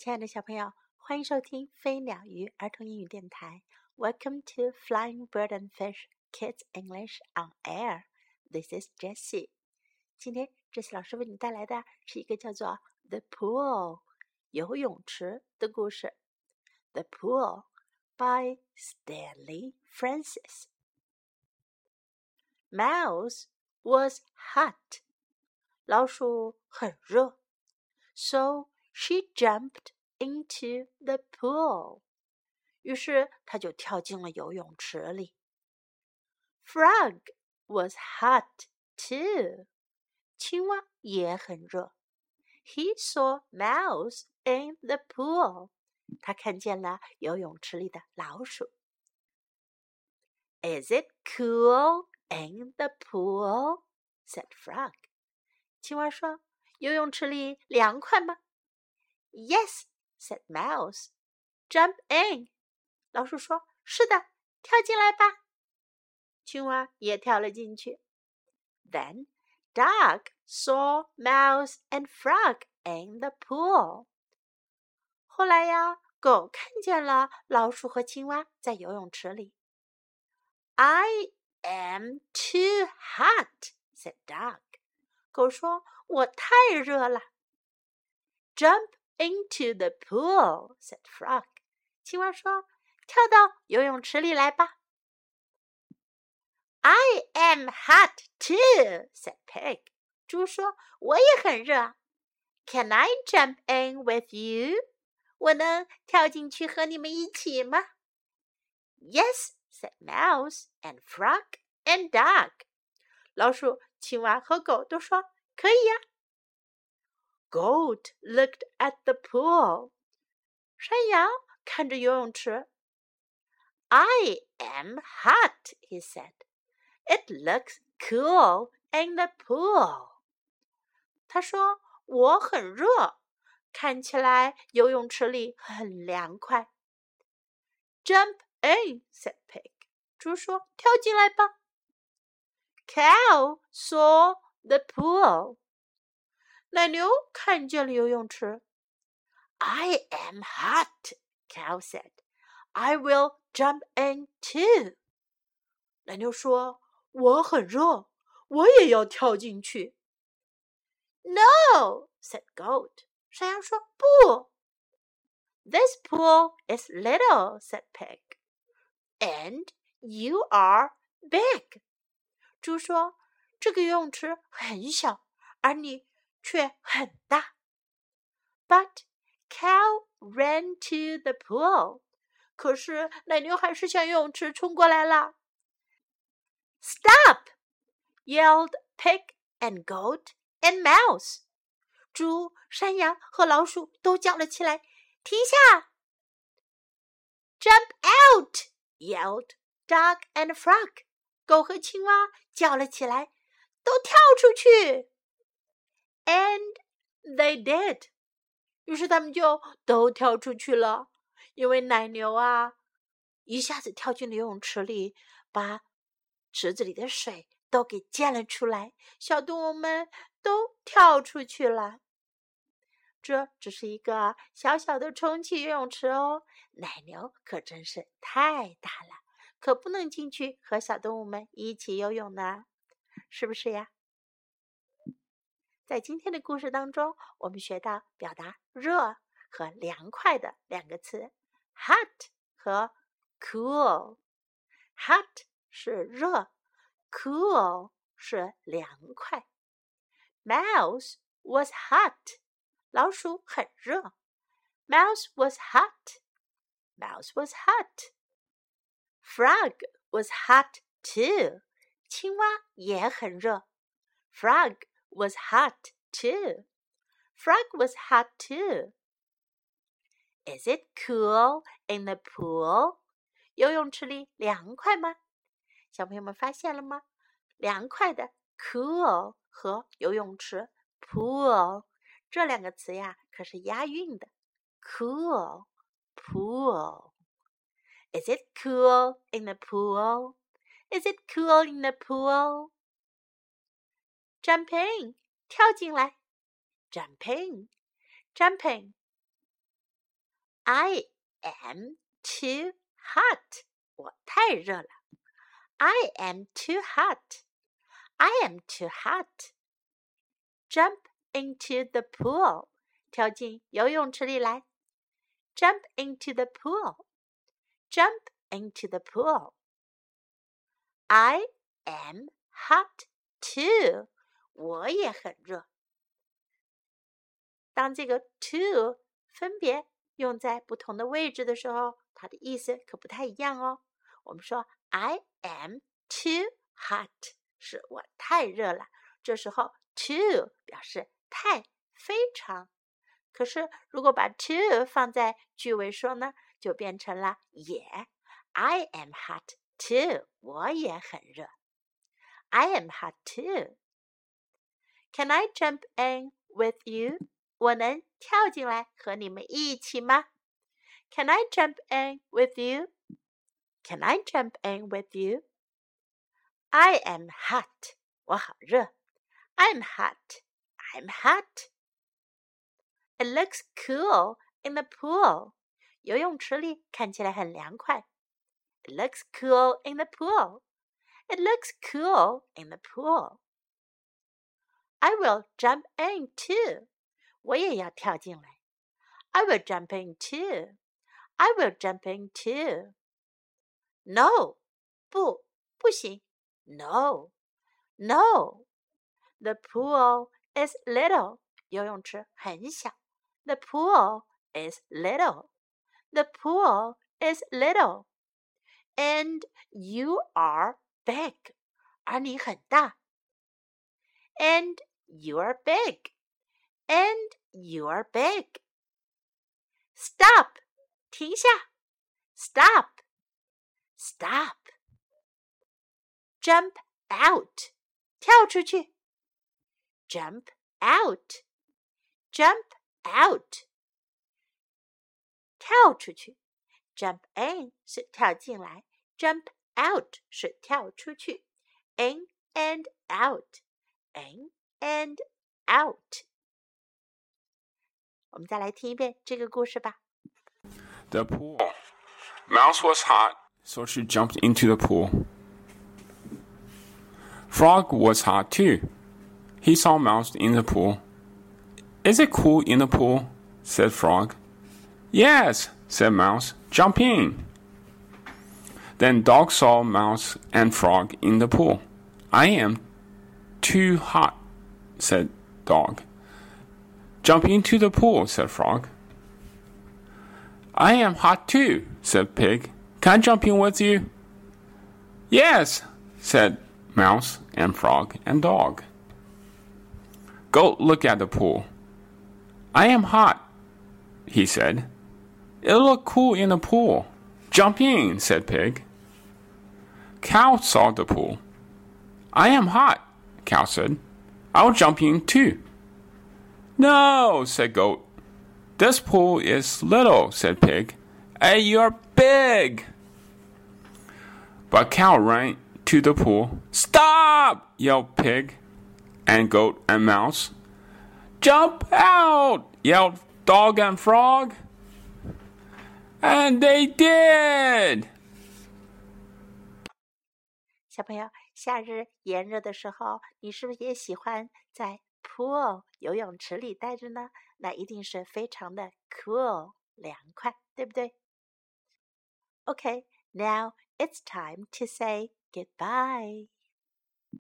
亲爱的小朋友，欢迎收听飞鸟鱼儿童英语电台。Welcome to Flying Bird and Fish Kids English on Air. This is Jessie. 今天，Jessie 老师为你带来的是一个叫做《The Pool》游泳池的故事。The Pool by Stanley Francis. Mouse was hot. 老鼠很热，so she jumped into the pool. 于是她就跳进了游泳池里。Frog was hot too. 青蛙也很热。He saw mouse in the pool. 他看见了游泳池里的老鼠。Is it cool in the pool? said Frog. 青蛙说：“游泳池里凉快吗？” Yes," said Mouse. "Jump in." 老鼠说：“是的，跳进来吧。”青蛙也跳了进去。Then Dog saw Mouse and Frog in the pool. 后来呀，狗看见了老鼠和青蛙在游泳池里。I am too hot," said Dog. 狗说：“我太热了。” Jump into the pool," said Frog. 青蛙说：“跳到游泳池里来吧。” I am hot too," said Pig. 猪说：“我也很热。” Can I jump in with you? 我能跳进去和你们一起吗？Yes, said Mouse and Frog and Dog. 老鼠、青蛙和狗都说可以呀。 Goat looked at the pool. 山羊看着游泳池。I am hot, he said. It looks cool in the pool. 他说：“我很热，看起来游泳池里很凉快。” Jump in, said Pig. 猪说：“跳进来吧。” Cow saw the pool. 奶牛看见了游泳池。I am hot, cow said. I will jump in too. 奶牛说：“我很热，我也要跳进去。” No, said goat. 山羊说：“不。” This pool is little, said pig. And you are big. 猪说：“这个游泳池很小，而你 却很大。But cow ran to the pool. 可是奶牛还是向泳池冲过来了。Stop! yelled pig and goat and mouse. 猪、山羊和老鼠都叫了起来：“停下！” Jump out! yelled dog and frog. 狗和青蛙叫了起来：“都跳出去！” And they did. 于是他们就都跳出去了，因为奶牛啊，一下子跳进了游泳池里，把池子里的水都给溅了出来，小动物们都跳出去了。这只是一个小小的充气游泳池哦，奶牛可真是太大了，可不能进去和小动物们一起游泳呢，是不是呀？在今天的故事当中，我们学到表达热和凉快的两个词，hot 和 cool。hot 是热，cool 是凉快。Mouse was hot，老鼠很热。Mouse was hot。Mouse was hot。Frog was hot too，青蛙也很热。Frog was hot too. Frog was hot too. Is it cool in the pool? 游泳池里凉快吗？小朋友们发现了吗？凉快的 cool 和游泳池 pool 这两个词呀，可是押韵的。cool pool. Is it cool in the pool? Is it cool in the pool? Jump in，跳进来。Jump in，jumping。 I am too hot. 我太热了。I am too hot. I am too hot. Jump into the pool. 跳进游泳池里来。Jump into the pool. Jump into the pool. I am hot too. 我也很热。当这个 too 分别用在不同的位置的时候，它的意思可不太一样哦。我们说 I am too hot，是我太热了。这时候 too 表示太、非常。可是如果把 too 放在句尾说呢，就变成了也。I am hot too，我也很热。I am hot too。Can I jump in with you？我能跳进来和你们一起吗？Can I jump in with you? Can I jump in with you? I am hot. 我好热。I'm hot. I'm hot. It looks cool in the pool. 游泳池里看起来很凉快。It looks cool in the pool. It looks cool in the pool. I will jump in too. 我也要跳进来。I will jump in too. I will jump in too. No，不，不行。No, no. The pool is little. 游泳池很小。The pool is little. The pool is little. And you are big. 而你很大。And you are big and you're big. Stop! 停下. Stop! Stop! Jump out! 跳出去. Jump out! Jump out! 跳出去. Jump in 是跳进来，Jump out 是跳出去，in and out, in and out。我们再来听一遍这个故事吧。The pool. Mouse was hot, so she jumped into the pool. Frog was hot too. He saw Mouse in the pool. Is it cool in the pool? said Frog. Yes, said Mouse. Jump in. Then Dog saw Mouse and Frog in the pool. I am too hot, said Dog. Jump into the pool, said Frog. I am hot too, said Pig. Can I jump in with you? Yes, said Mouse and Frog and Dog. Go look at the pool. I am hot, he said. It'll look cool in the pool. Jump in, said Pig. Cow saw the pool. I am hot, Cow said. I'll jump in too. No, said Goat. This pool is little, said Pig. And you're big. But Cow ran to the pool. Stop! yelled Pig and Goat and Mouse. Jump out! yelled Dog and Frog. And they did! 小朋友，夏日炎热的时候，你是不是也喜欢在 pool 游泳池里待着呢，那一定是非常的 cool 凉快，对不对？OK，now it's time to say goodbye.